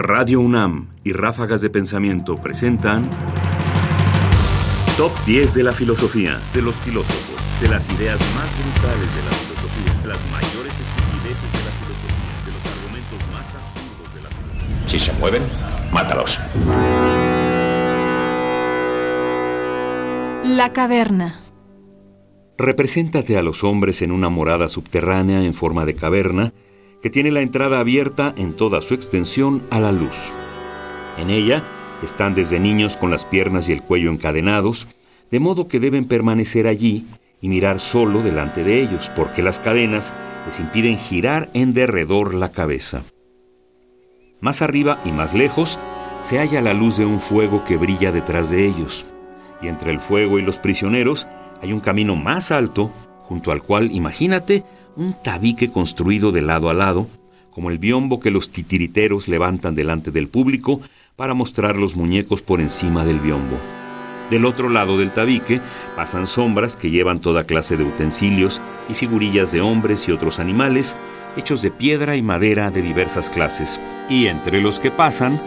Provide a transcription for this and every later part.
Radio UNAM y Ráfagas de Pensamiento presentan Top 10 de la filosofía, de los filósofos, de las ideas más brutales de la filosofía, de las mayores estupideces de la filosofía, de los argumentos más absurdos de la filosofía. Si se mueven, mátalos. La caverna. Represéntate a los hombres en una morada subterránea en forma de caverna que tiene la entrada abierta en toda su extensión a la luz. En ella están desde niños con las piernas y el cuello encadenados, de modo que deben permanecer allí y mirar solo delante de ellos, porque las cadenas les impiden girar en derredor la cabeza. Más arriba y más lejos se halla la luz de un fuego que brilla detrás de ellos, y entre el fuego y los prisioneros hay un camino más alto, junto al cual, imagínate, un tabique construido de lado a lado, como el biombo que los titiriteros levantan delante del público para mostrar los muñecos por encima del biombo. Del otro lado del tabique pasan sombras que llevan toda clase de utensilios y figurillas de hombres y otros animales, hechos de piedra y madera de diversas clases. Y entre los que pasan,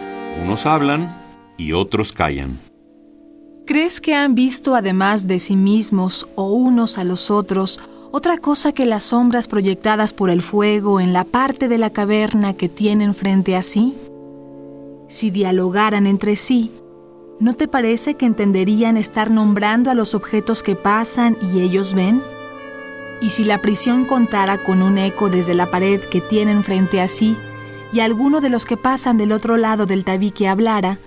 unos hablan y otros callan. ¿Crees que han visto además de sí mismos o unos a los otros otra cosa que las sombras proyectadas por el fuego en la parte de la caverna que tienen frente a sí? Si dialogaran entre sí, ¿no te parece que entenderían estar nombrando a los objetos que pasan y ellos ven? Y si la prisión contara con un eco desde la pared que tienen frente a sí, y alguno de los que pasan del otro lado del tabique hablara,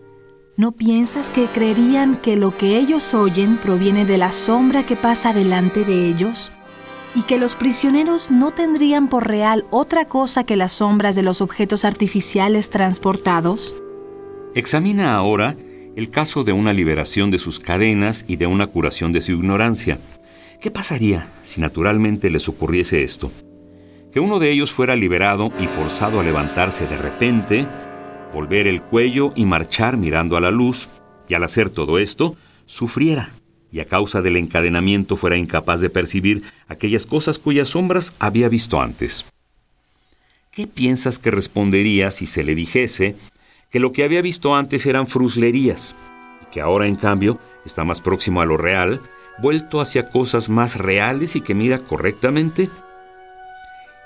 ¿no piensas que creerían que lo que ellos oyen proviene de la sombra que pasa delante de ellos? Y que los prisioneros no tendrían por real otra cosa que las sombras de los objetos artificiales transportados? Examina ahora el caso de una liberación de sus cadenas y de una curación de su ignorancia. ¿Qué pasaría si naturalmente les ocurriese esto? Que uno de ellos fuera liberado y forzado a levantarse de repente, volver el cuello y marchar mirando a la luz, y al hacer todo esto, sufriera y a causa del encadenamiento fuera incapaz de percibir aquellas cosas cuyas sombras había visto antes. ¿Qué piensas que respondería si se le dijese que lo que había visto antes eran fruslerías y que ahora en cambio está más próximo a lo real, vuelto hacia cosas más reales y que mira correctamente?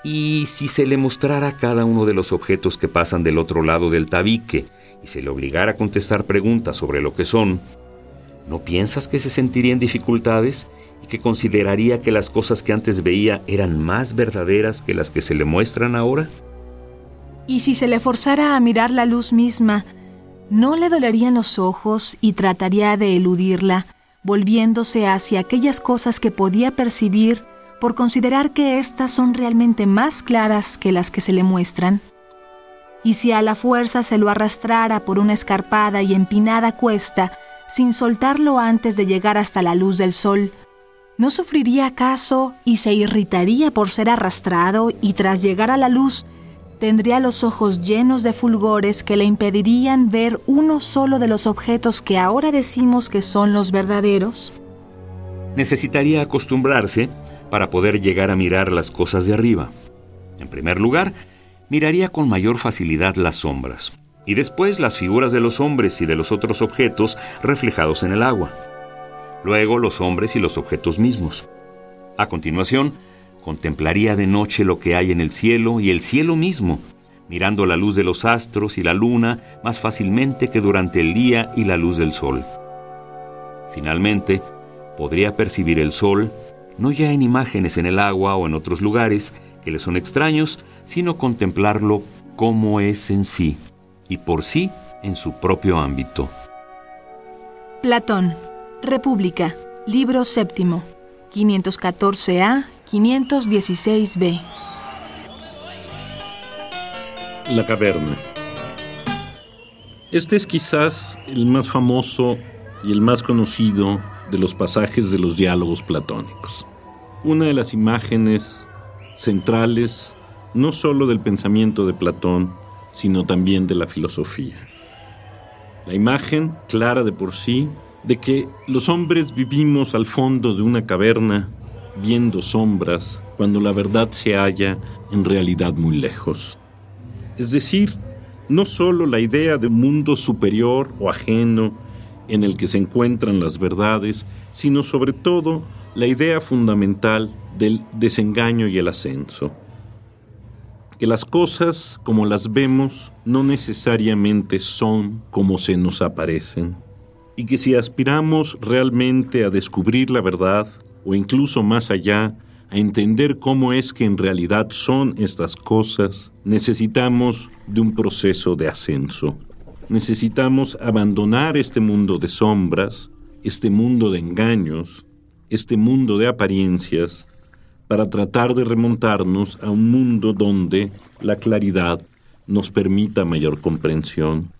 ¿Y si se le mostrara cada uno de los objetos que pasan del otro lado del tabique y se le obligara a contestar preguntas sobre lo que son, ¿No piensas que se sentiría en dificultades y que consideraría que las cosas que antes veía eran más verdaderas que las que se le muestran ahora? Y si se le forzara a mirar la luz misma, ¿no le dolerían los ojos y trataría de eludirla, volviéndose hacia aquellas cosas que podía percibir por considerar que éstas son realmente más claras que las que se le muestran? Y si a la fuerza se lo arrastrara por una escarpada y empinada cuesta, sin soltarlo antes de llegar hasta la luz del sol, ¿no sufriría acaso y se irritaría por ser arrastrado y tras llegar a la luz tendría los ojos llenos de fulgores que le impedirían ver uno solo de los objetos que ahora decimos que son los verdaderos? Necesitaría acostumbrarse para poder llegar a mirar las cosas de arriba. En primer lugar, miraría con mayor facilidad las sombras y después las figuras de los hombres y de los otros objetos reflejados en el agua. Luego los hombres y los objetos mismos. A continuación, contemplaría de noche lo que hay en el cielo y el cielo mismo, mirando la luz de los astros y la luna más fácilmente que durante el día y la luz del sol. Finalmente, podría percibir el sol, no ya en imágenes en el agua o en otros lugares que le son extraños, sino contemplarlo como es en sí y por sí en su propio ámbito. Platón, República, libro séptimo, 514A, 516B. La caverna. Este es quizás el más famoso y el más conocido de los pasajes de los diálogos platónicos. Una de las imágenes centrales no sólo del pensamiento de Platón, sino también de la filosofía. La imagen, clara de por sí, de que los hombres vivimos al fondo de una caverna viendo sombras cuando la verdad se halla en realidad muy lejos. Es decir, no solo la idea de un mundo superior o ajeno en el que se encuentran las verdades, sino sobre todo la idea fundamental del desengaño y el ascenso. Que las cosas como las vemos no necesariamente son como se nos aparecen. Y que si aspiramos realmente a descubrir la verdad, o incluso más allá, a entender cómo es que en realidad son estas cosas, necesitamos de un proceso de ascenso. Necesitamos abandonar este mundo de sombras, este mundo de engaños, este mundo de apariencias, para tratar de remontarnos a un mundo donde la claridad nos permita mayor comprensión.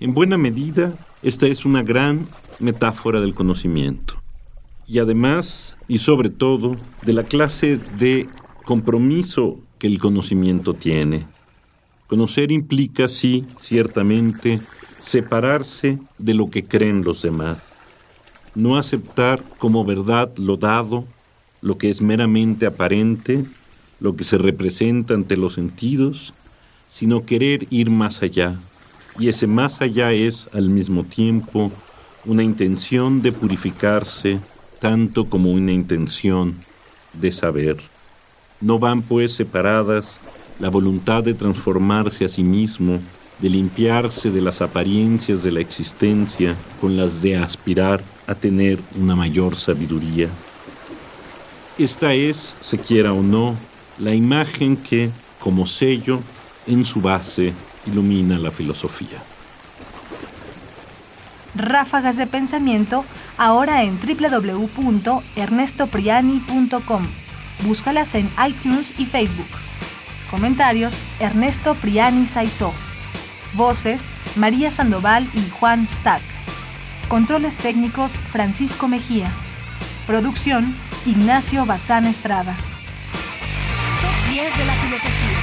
En buena medida, esta es una gran metáfora del conocimiento y además y sobre todo de la clase de compromiso que el conocimiento tiene. Conocer implica, sí, ciertamente, separarse de lo que creen los demás, no aceptar como verdad lo dado, lo que es meramente aparente, lo que se representa ante los sentidos, sino querer ir más allá. Y ese más allá es, al mismo tiempo, una intención de purificarse, tanto como una intención de saber. No van pues separadas la voluntad de transformarse a sí mismo, de limpiarse de las apariencias de la existencia con las de aspirar a tener una mayor sabiduría. Esta es, se quiera o no, la imagen que, como sello, en su base ilumina la filosofía ráfagas de pensamiento ahora en www.ernestopriani.com. Búscalas en iTunes y Facebook. Comentarios: Ernesto Priani Saizó. Voces: María Sandoval y Juan Stack. Controles técnicos: Francisco Mejía. Producción: Ignacio Bazán Estrada. 10 de la filosofía.